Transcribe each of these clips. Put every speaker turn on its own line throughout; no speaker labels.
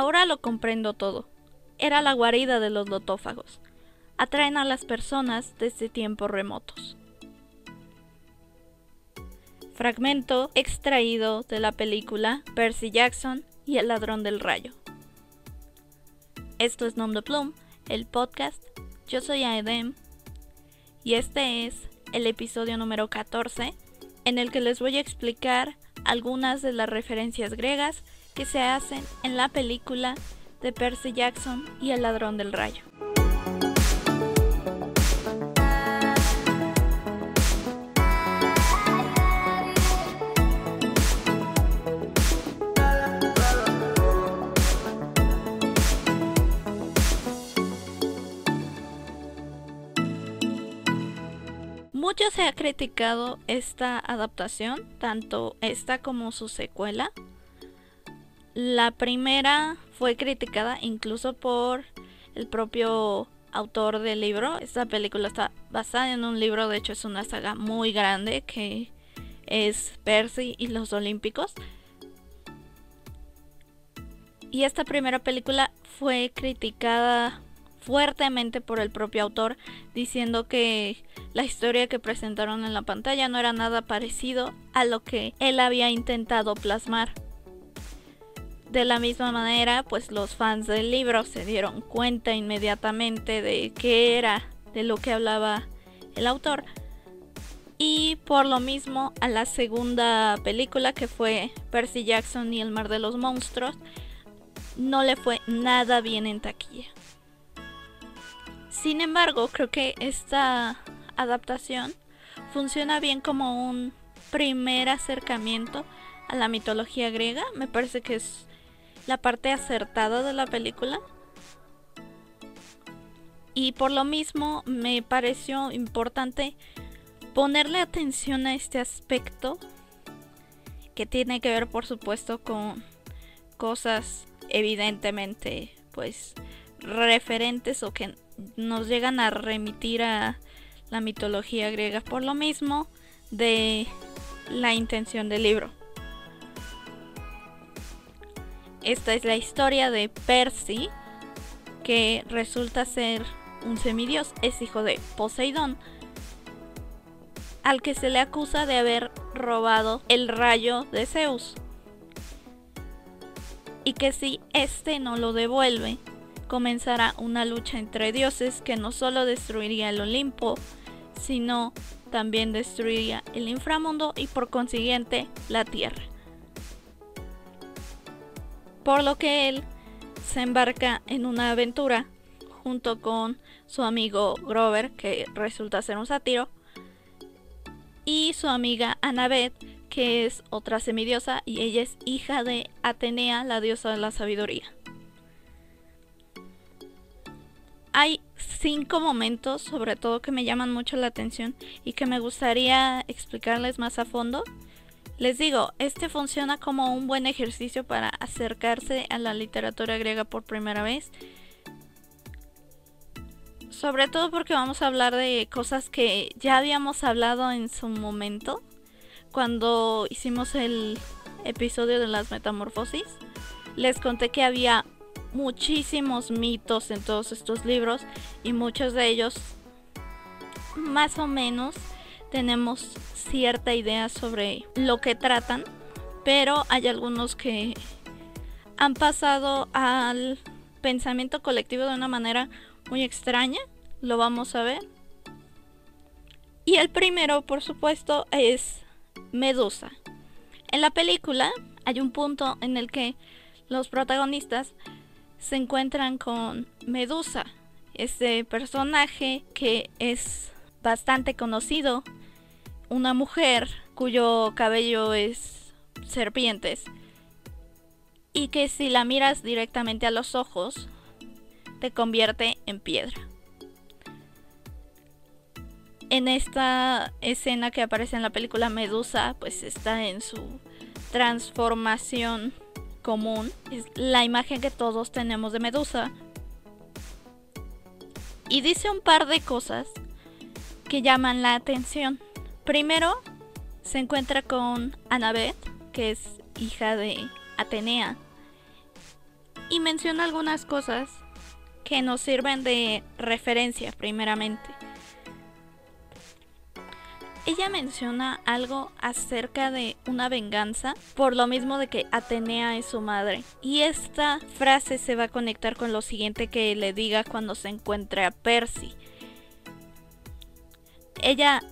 Ahora lo comprendo todo. Era la guarida de los lotófagos. Atraen a las personas desde tiempos remotos. Fragmento extraído de la película Percy Jackson y el ladrón del rayo. Esto es Nom de Plum, el podcast. Yo soy Aedem y este es el episodio número 14 en el que les voy a explicar algunas de las referencias griegas que se hacen en la película de Percy Jackson y el ladrón del rayo. Mucho se ha criticado esta adaptación, tanto esta como su secuela. La primera fue criticada incluso por el propio autor del libro. Esta película está basada en un libro, de hecho es una saga muy grande que es Percy y los Olímpicos. Y esta primera película fue criticada fuertemente por el propio autor, diciendo que la historia que presentaron en la pantalla no era nada parecido a lo que él había intentado plasmar. De la misma manera, pues los fans del libro se dieron cuenta inmediatamente de qué era de lo que hablaba el autor. Y por lo mismo, a la segunda película que fue Percy Jackson y el Mar de los Monstruos, no le fue nada bien en taquilla. Sin embargo, creo que esta adaptación funciona bien como un primer acercamiento a la mitología griega. Me parece que es la parte acertada de la película. Y por lo mismo me pareció importante ponerle atención a este aspecto que tiene que ver por supuesto con cosas evidentemente pues referentes o que nos llegan a remitir a la mitología griega por lo mismo de la intención del libro. Esta es la historia de Percy, que resulta ser un semidios, es hijo de Poseidón, al que se le acusa de haber robado el rayo de Zeus. Y que si este no lo devuelve, comenzará una lucha entre dioses que no solo destruiría el Olimpo, sino también destruiría el inframundo y por consiguiente la tierra. Por lo que él se embarca en una aventura junto con su amigo Grover, que resulta ser un sátiro, y su amiga Annabeth, que es otra semidiosa y ella es hija de Atenea, la diosa de la sabiduría. hay cinco momentos, sobre todo, que me llaman mucho la atención y que me gustaría explicarles más a fondo. Les digo, este funciona como un buen ejercicio para acercarse a la literatura griega por primera vez. Sobre todo porque vamos a hablar de cosas que ya habíamos hablado en su momento, cuando hicimos el episodio de las metamorfosis. Les conté que había muchísimos mitos en todos estos libros y muchos de ellos más o menos tenemos cierta idea sobre lo que tratan, pero hay algunos que han pasado al pensamiento colectivo de una manera muy extraña, lo vamos a ver. Y el primero, por supuesto, es Medusa. En la película hay un punto en el que los protagonistas se encuentran con Medusa, este personaje que es bastante conocido, una mujer cuyo cabello es serpientes y que si la miras directamente a los ojos te convierte en piedra. En esta escena que aparece en la película Medusa, pues está en su transformación común, es la imagen que todos tenemos de Medusa. Y dice un par de cosas que llaman la atención. Primero, se encuentra con Annabeth, que es hija de Atenea. y menciona algunas cosas que nos sirven de referencia primeramente. Ella menciona algo acerca de una venganza, por lo mismo de que Atenea es su madre. Y esta frase se va a conectar con lo siguiente que le diga cuando se encuentre a Percy. Ella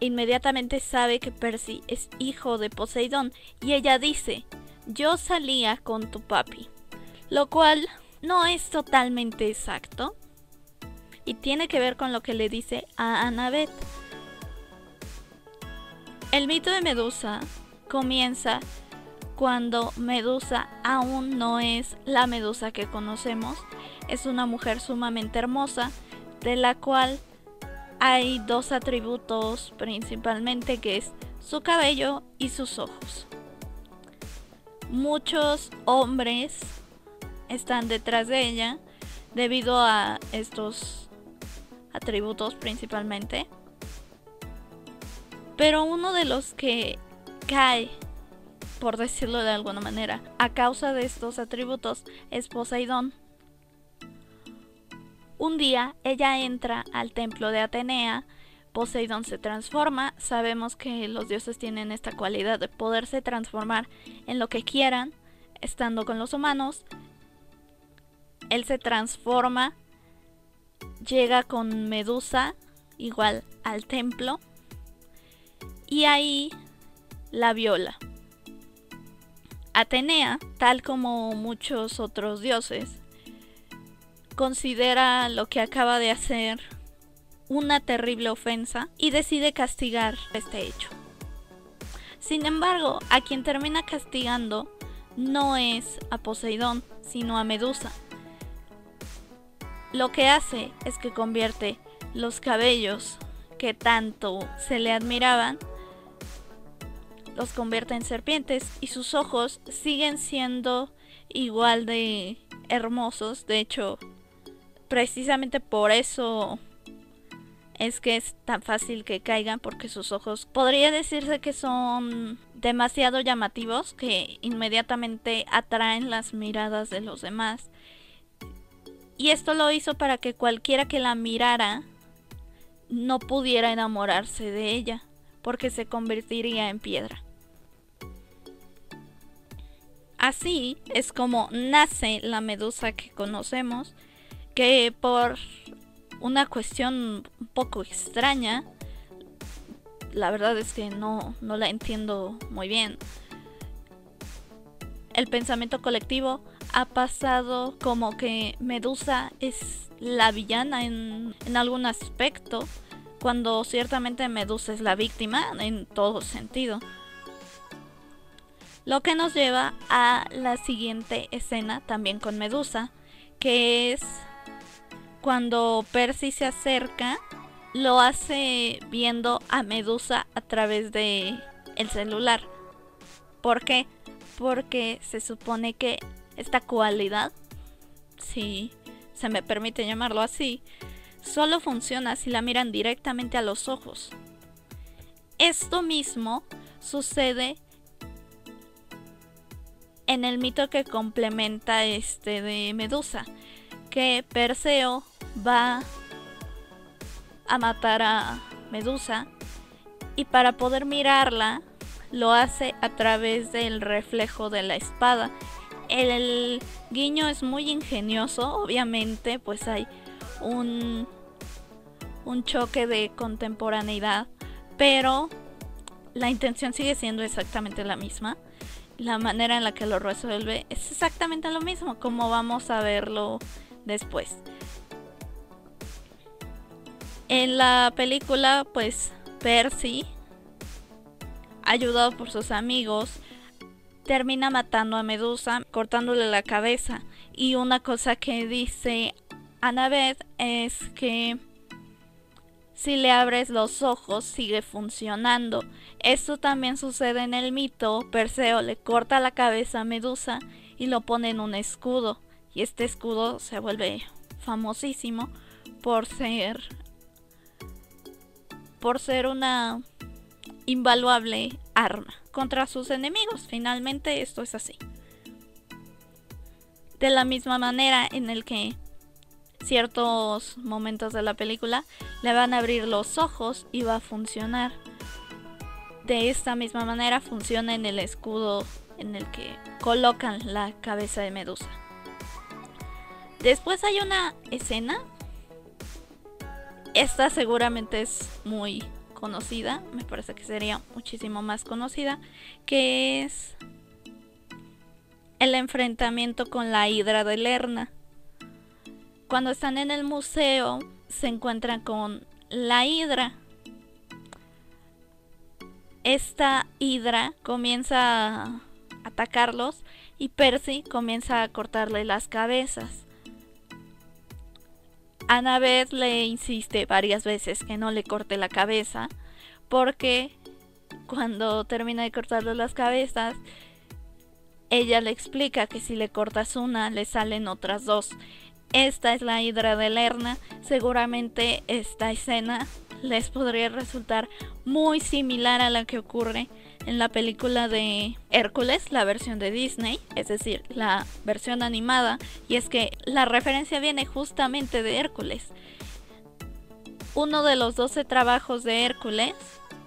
inmediatamente sabe que Percy es hijo de Poseidón y ella dice, yo salía con tu papi, lo cual no es totalmente exacto y tiene que ver con lo que le dice a Annabeth. El mito de Medusa comienza cuando Medusa aún no es la Medusa que conocemos. Es una mujer sumamente hermosa, de la cual hay dos atributos principalmente, que es su cabello y sus ojos. Muchos hombres están detrás de ella debido a estos atributos principalmente. Pero uno de los que cae, por decirlo de alguna manera, a causa de estos atributos es Poseidón. Un día ella entra al templo de Atenea, Poseidón se transforma, sabemos que los dioses tienen esta cualidad de poderse transformar en lo que quieran, estando con los humanos. Él se transforma, llega con Medusa, igual al templo, y ahí la viola. Atenea, tal como muchos otros dioses, considera lo que acaba de hacer una terrible ofensa y decide castigar este hecho. Sin embargo, a quien termina castigando no es a Poseidón, sino a Medusa. Lo que hace es que convierte los cabellos que tanto se le admiraban los convierte en serpientes y sus ojos siguen siendo igual de hermosos. De hecho, precisamente por eso es que es tan fácil que caigan porque sus ojos podría decirse que son demasiado llamativos que inmediatamente atraen las miradas de los demás. Y esto lo hizo para que cualquiera que la mirara no pudiera enamorarse de ella porque se convertiría en piedra. Así es como nace la medusa que conocemos, que por una cuestión un poco extraña, la verdad es que no, no la entiendo muy bien. El pensamiento colectivo ha pasado como que Medusa es la villana en, en algún aspecto, cuando ciertamente Medusa es la víctima en todo sentido. Lo que nos lleva a la siguiente escena también con Medusa, que es cuando Percy se acerca, lo hace viendo a Medusa a través de el celular. ¿Por qué? Porque se supone que esta cualidad, si se me permite llamarlo así, solo funciona si la miran directamente a los ojos. Esto mismo sucede en el mito que complementa este de Medusa, que Perseo va a matar a Medusa y para poder mirarla lo hace a través del reflejo de la espada. El guiño es muy ingenioso, obviamente, pues hay un, un choque de contemporaneidad, pero la intención sigue siendo exactamente la misma la manera en la que lo resuelve es exactamente lo mismo, como vamos a verlo después. En la película, pues Percy, ayudado por sus amigos, termina matando a Medusa, cortándole la cabeza. Y una cosa que dice Annabeth es que si le abres los ojos sigue funcionando. Esto también sucede en el mito. Perseo le corta la cabeza a Medusa y lo pone en un escudo. Y este escudo se vuelve famosísimo por ser por ser una invaluable arma contra sus enemigos. Finalmente esto es así. De la misma manera en el que ciertos momentos de la película le van a abrir los ojos y va a funcionar. De esta misma manera funciona en el escudo en el que colocan la cabeza de Medusa. Después hay una escena. Esta seguramente es muy conocida, me parece que sería muchísimo más conocida, que es el enfrentamiento con la hidra de Lerna. Cuando están en el museo se encuentran con la hidra. Esta hidra comienza a atacarlos y Percy comienza a cortarle las cabezas. Annabeth le insiste varias veces que no le corte la cabeza porque cuando termina de cortarle las cabezas ella le explica que si le cortas una le salen otras dos. Esta es la hidra de Lerna. Seguramente esta escena les podría resultar muy similar a la que ocurre en la película de Hércules, la versión de Disney, es decir, la versión animada, y es que la referencia viene justamente de Hércules. Uno de los 12 trabajos de Hércules,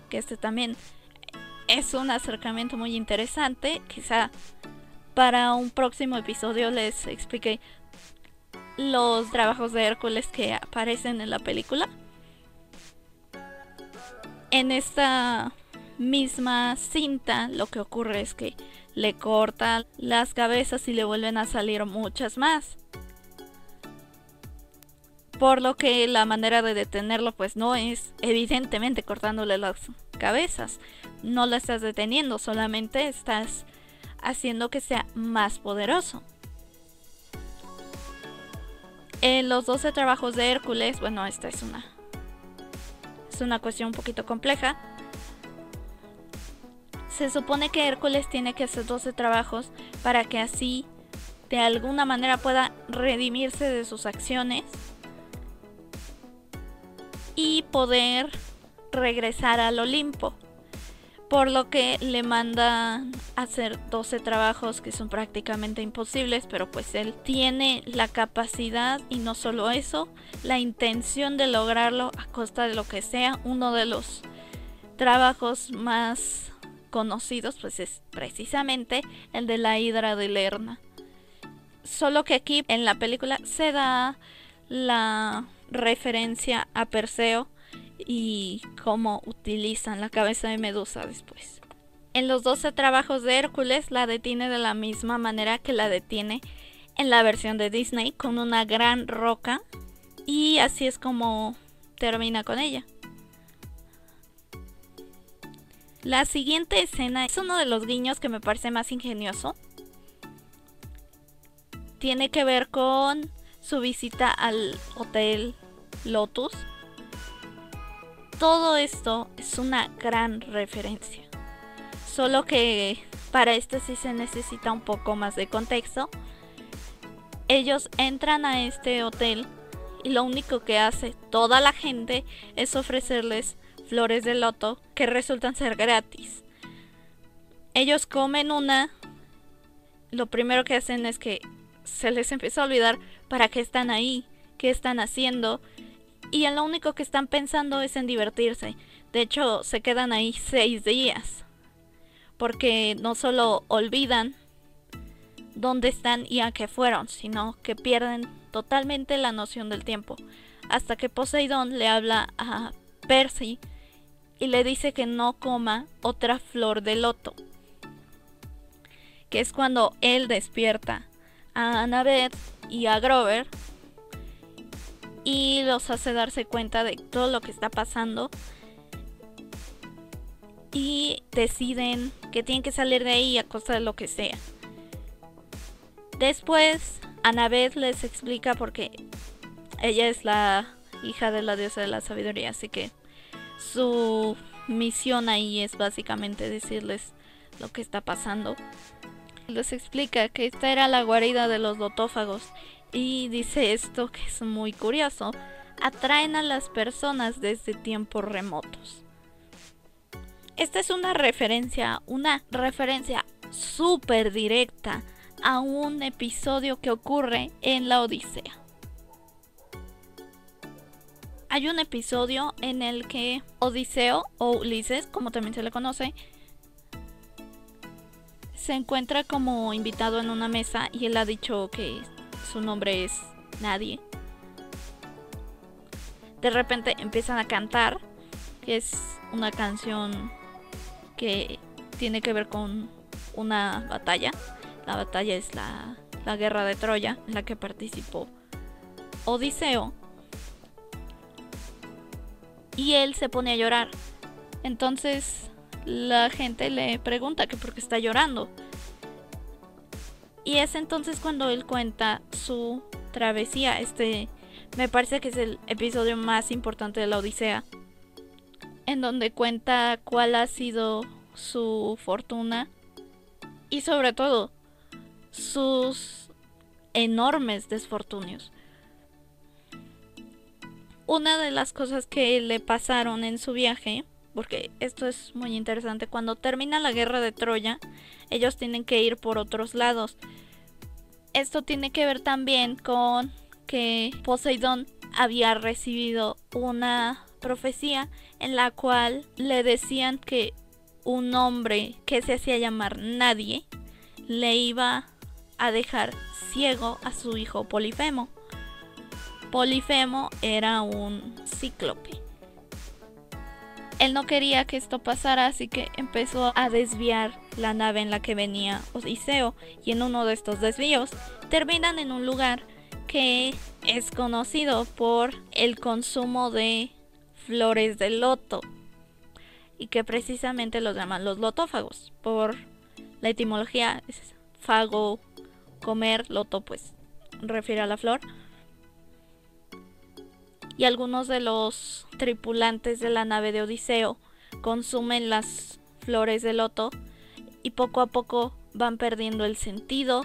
que este también es un acercamiento muy interesante, quizá para un próximo episodio les expliqué los trabajos de Hércules que aparecen en la película. En esta misma cinta lo que ocurre es que le cortan las cabezas y le vuelven a salir muchas más. Por lo que la manera de detenerlo pues no es evidentemente cortándole las cabezas. No la estás deteniendo, solamente estás haciendo que sea más poderoso. En los 12 trabajos de Hércules, bueno, esta es una es una cuestión un poquito compleja, se supone que Hércules tiene que hacer 12 trabajos para que así de alguna manera pueda redimirse de sus acciones y poder regresar al Olimpo. Por lo que le manda hacer 12 trabajos que son prácticamente imposibles, pero pues él tiene la capacidad y no solo eso, la intención de lograrlo a costa de lo que sea. Uno de los trabajos más conocidos pues es precisamente el de la hidra de Lerna. Solo que aquí en la película se da la referencia a Perseo y cómo utilizan la cabeza de Medusa después. En los 12 trabajos de Hércules la detiene de la misma manera que la detiene en la versión de Disney con una gran roca y así es como termina con ella. La siguiente escena es uno de los guiños que me parece más ingenioso. Tiene que ver con su visita al Hotel Lotus. Todo esto es una gran referencia. Solo que para esto sí se necesita un poco más de contexto. Ellos entran a este hotel y lo único que hace toda la gente es ofrecerles flores de loto que resultan ser gratis. Ellos comen una, lo primero que hacen es que se les empieza a olvidar para qué están ahí, qué están haciendo, y en lo único que están pensando es en divertirse. De hecho, se quedan ahí seis días, porque no solo olvidan dónde están y a qué fueron, sino que pierden totalmente la noción del tiempo. Hasta que Poseidón le habla a Percy y le dice que no coma otra flor de loto. Que es cuando él despierta a Annabeth y a Grover y los hace darse cuenta de todo lo que está pasando y deciden que tienen que salir de ahí a costa de lo que sea. Después, Annabeth les explica porque ella es la hija de la diosa de la sabiduría, así que su misión ahí es básicamente decirles lo que está pasando. Les explica que esta era la guarida de los lotófagos y dice esto que es muy curioso. Atraen a las personas desde tiempos remotos. Esta es una referencia, una referencia súper directa a un episodio que ocurre en la Odisea. Hay un episodio en el que Odiseo o Ulises, como también se le conoce, se encuentra como invitado en una mesa y él ha dicho que su nombre es Nadie. De repente empiezan a cantar, que es una canción que tiene que ver con una batalla. La batalla es la, la guerra de Troya en la que participó Odiseo. Y él se pone a llorar. Entonces la gente le pregunta que por qué está llorando. Y es entonces cuando él cuenta su travesía. Este me parece que es el episodio más importante de la Odisea. En donde cuenta cuál ha sido su fortuna. Y sobre todo sus enormes desfortunios. Una de las cosas que le pasaron en su viaje porque esto es muy interesante. Cuando termina la guerra de Troya, ellos tienen que ir por otros lados. Esto tiene que ver también con que Poseidón había recibido una profecía en la cual le decían que un hombre que se hacía llamar nadie le iba a dejar ciego a su hijo Polifemo. Polifemo era un cíclope. Él no quería que esto pasara, así que empezó a desviar la nave en la que venía Odiseo. Y en uno de estos desvíos terminan en un lugar que es conocido por el consumo de flores de loto. Y que precisamente los llaman los lotófagos. Por la etimología fago, comer, loto pues refiere a la flor y algunos de los tripulantes de la nave de Odiseo consumen las flores de loto y poco a poco van perdiendo el sentido,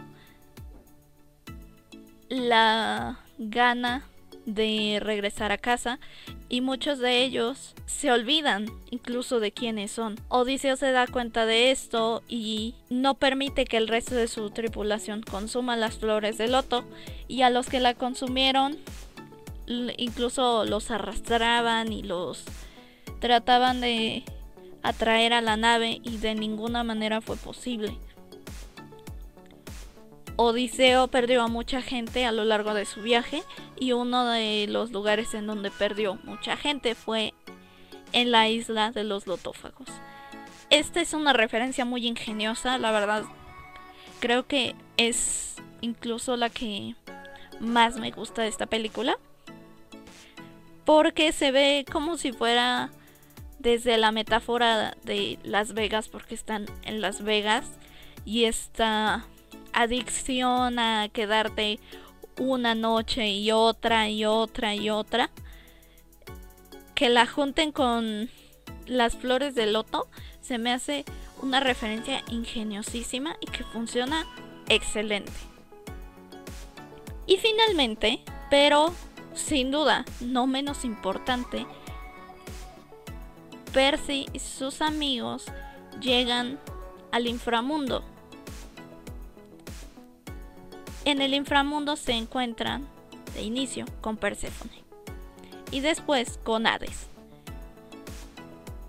la gana de regresar a casa y muchos de ellos se olvidan incluso de quiénes son. Odiseo se da cuenta de esto y no permite que el resto de su tripulación consuma las flores de loto y a los que la consumieron incluso los arrastraban y los trataban de atraer a la nave y de ninguna manera fue posible. Odiseo perdió a mucha gente a lo largo de su viaje y uno de los lugares en donde perdió mucha gente fue en la isla de los lotófagos. Esta es una referencia muy ingeniosa, la verdad. Creo que es incluso la que más me gusta de esta película porque se ve como si fuera desde la metáfora de Las Vegas, porque están en Las Vegas, y esta adicción a quedarte una noche y otra y otra y otra, que la junten con las flores de loto, se me hace una referencia ingeniosísima y que funciona excelente. Y finalmente, pero sin duda, no menos importante, Percy y sus amigos llegan al inframundo. En el inframundo se encuentran de inicio con Perséfone y después con Hades.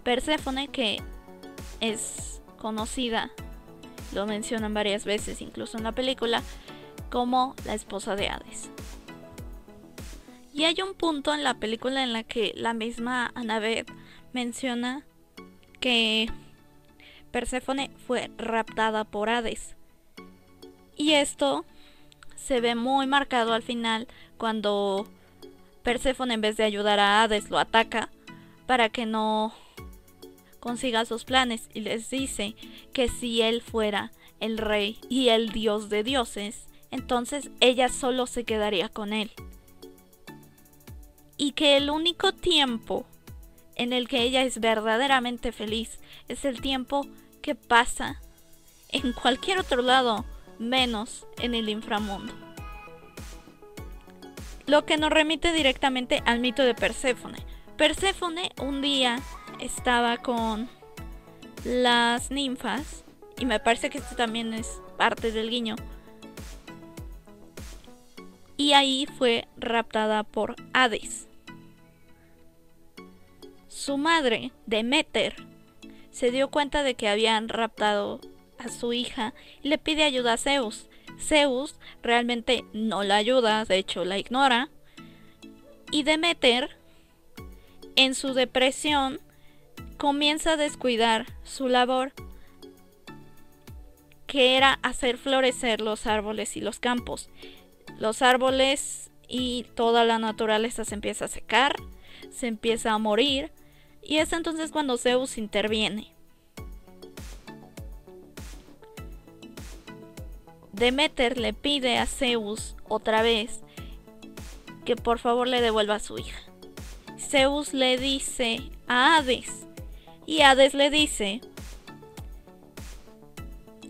Perséfone que es conocida, lo mencionan varias veces incluso en la película, como la esposa de Hades. Y hay un punto en la película en la que la misma Annabeth menciona que Perséfone fue raptada por Hades. Y esto se ve muy marcado al final cuando Perséfone en vez de ayudar a Hades lo ataca para que no consiga sus planes y les dice que si él fuera el rey y el dios de dioses, entonces ella solo se quedaría con él y que el único tiempo en el que ella es verdaderamente feliz es el tiempo que pasa en cualquier otro lado menos en el inframundo. Lo que nos remite directamente al mito de Perséfone. Perséfone un día estaba con las ninfas, y me parece que esto también es parte del guiño, y ahí fue raptada por Hades. Su madre, Demeter, se dio cuenta de que habían raptado a su hija y le pide ayuda a Zeus. Zeus realmente no la ayuda, de hecho la ignora. Y Demeter, en su depresión, comienza a descuidar su labor, que era hacer florecer los árboles y los campos. Los árboles y toda la naturaleza se empieza a secar, se empieza a morir, y es entonces cuando Zeus interviene. Demeter le pide a Zeus otra vez que por favor le devuelva a su hija. Zeus le dice a Hades y Hades le dice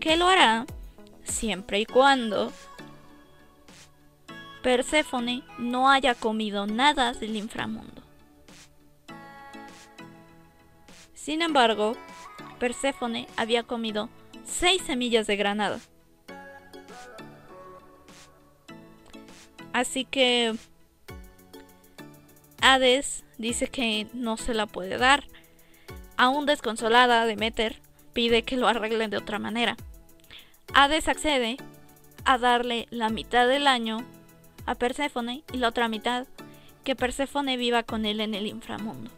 que lo hará siempre y cuando Perséfone no haya comido nada del inframundo. Sin embargo, Perséfone había comido seis semillas de granada. Así que Hades dice que no se la puede dar. Aún desconsolada, Demeter pide que lo arreglen de otra manera. Hades accede a darle la mitad del año a Perséfone y la otra mitad que Perséfone viva con él en el inframundo.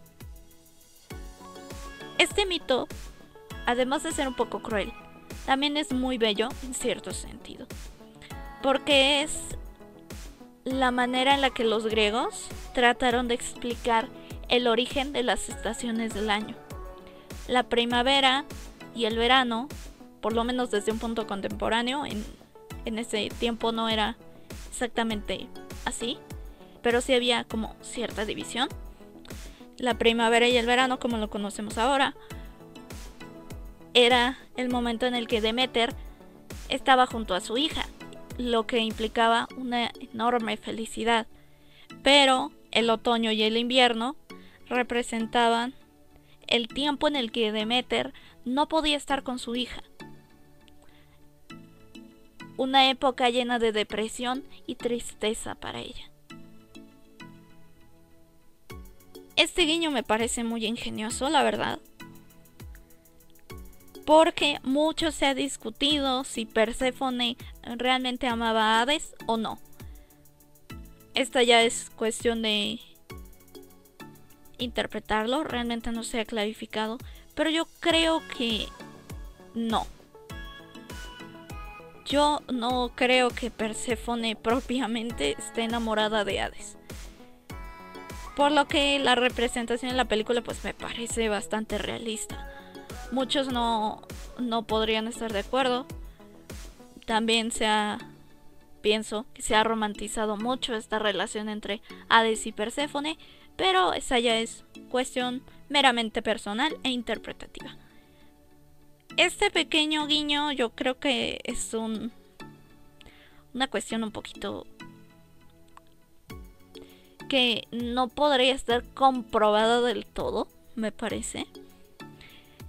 Este mito, además de ser un poco cruel, también es muy bello en cierto sentido, porque es la manera en la que los griegos trataron de explicar el origen de las estaciones del año. La primavera y el verano, por lo menos desde un punto contemporáneo, en, ese tiempo no era exactamente así, pero sí había como cierta división. La primavera y el verano, como lo conocemos ahora, era el momento en el que Demeter estaba junto a su hija, lo que implicaba una enorme felicidad. Pero el otoño y el invierno representaban el tiempo en el que Demeter no podía estar con su hija. Una época llena de depresión y tristeza para ella. Este guiño me parece muy ingenioso, la verdad porque mucho se ha discutido si Perséfone realmente amaba a Hades o no. Esta ya es cuestión de interpretarlo, realmente no se ha clarificado, pero yo creo que no. Yo no creo que Perséfone propiamente esté enamorada de Hades. Por lo que la representación en la película pues me parece bastante realista. Muchos no, no podrían estar de acuerdo. También se ha, pienso que se ha romantizado mucho esta relación entre Hades y Perséfone, pero esa ya es cuestión meramente personal e interpretativa. Este pequeño guiño yo creo que es un una cuestión un poquito que no podría estar comprobada del todo, me parece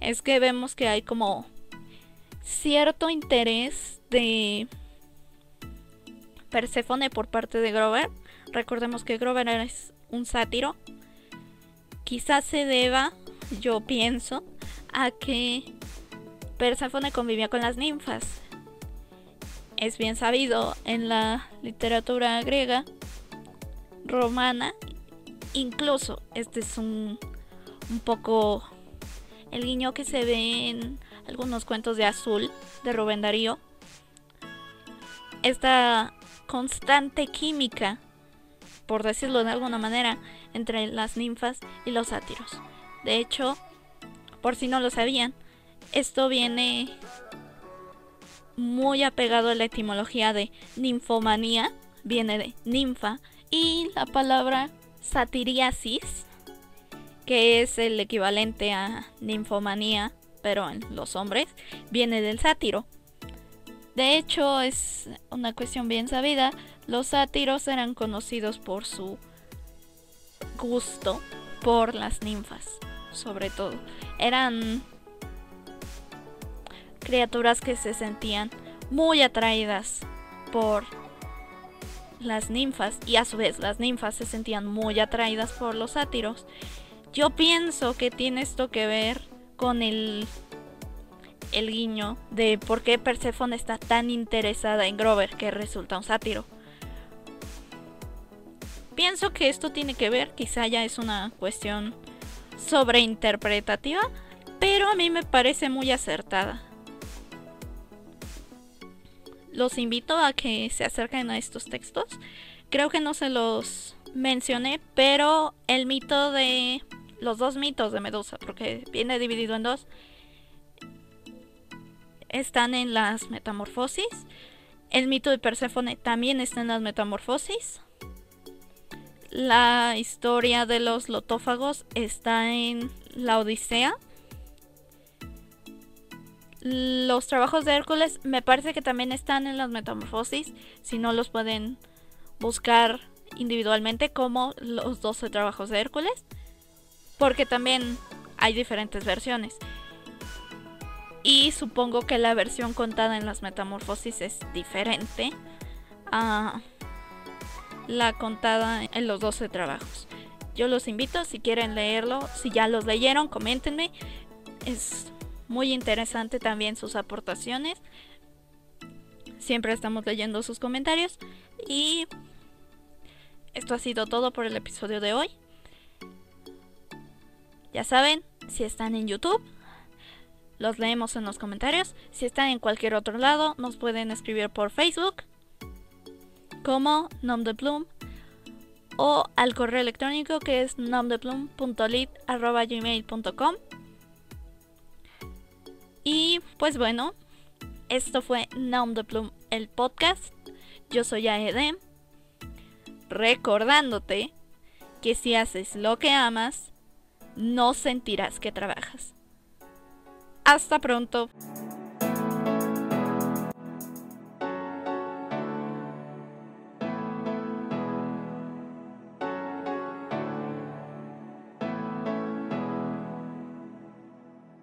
es que vemos que hay como cierto interés de Perséfone por parte de Grover. Recordemos que Grover es un sátiro. Quizás se deba, yo pienso, a que Perséfone convivía con las ninfas. Es bien sabido en la literatura griega, romana, incluso este es un, un poco el guiño que se ve en algunos cuentos de Azul de Rubén Darío. Esta constante química, por decirlo de alguna manera, entre las ninfas y los sátiros. De hecho, por si no lo sabían, esto viene muy apegado a la etimología de ninfomanía, viene de ninfa, y la palabra satiriasis que es el equivalente a ninfomanía, pero en los hombres, viene del sátiro. De hecho, es una cuestión bien sabida, los sátiros eran conocidos por su gusto por las ninfas, sobre todo. Eran criaturas que se sentían muy atraídas por las ninfas y a su vez las ninfas se sentían muy atraídas por los sátiros, yo pienso que tiene esto que ver con el el guiño de por qué Persephone está tan interesada en Grover, que resulta un sátiro. Pienso que esto tiene que ver, quizá ya es una cuestión sobreinterpretativa, pero a mí me parece muy acertada. Los invito a que se acerquen a estos textos. Creo que no se los mencioné, pero el mito de los dos mitos de Medusa, porque viene dividido en dos, están en las metamorfosis. El mito de Perséfone también está en las metamorfosis. La historia de los lotófagos está en la Odisea. Los trabajos de Hércules me parece que también están en las metamorfosis. Si no los pueden buscar individualmente como los 12 trabajos de Hércules. Porque también hay diferentes versiones. Y supongo que la versión contada en las metamorfosis es diferente a la contada en los 12 trabajos. Yo los invito, si quieren leerlo, si ya los leyeron, coméntenme. Es muy interesante también sus aportaciones. Siempre estamos leyendo sus comentarios. Y esto ha sido todo por el episodio de hoy. Ya saben, si están en YouTube, los leemos en los comentarios. Si están en cualquier otro lado, nos pueden escribir por Facebook como Nom de Plum o al correo electrónico que es nomdeplum.lit.gmail.com Y pues bueno, esto fue Nom de Plum, el podcast. Yo soy Aedem, recordándote que si haces lo que amas, no sentirás que trabajas. Hasta pronto.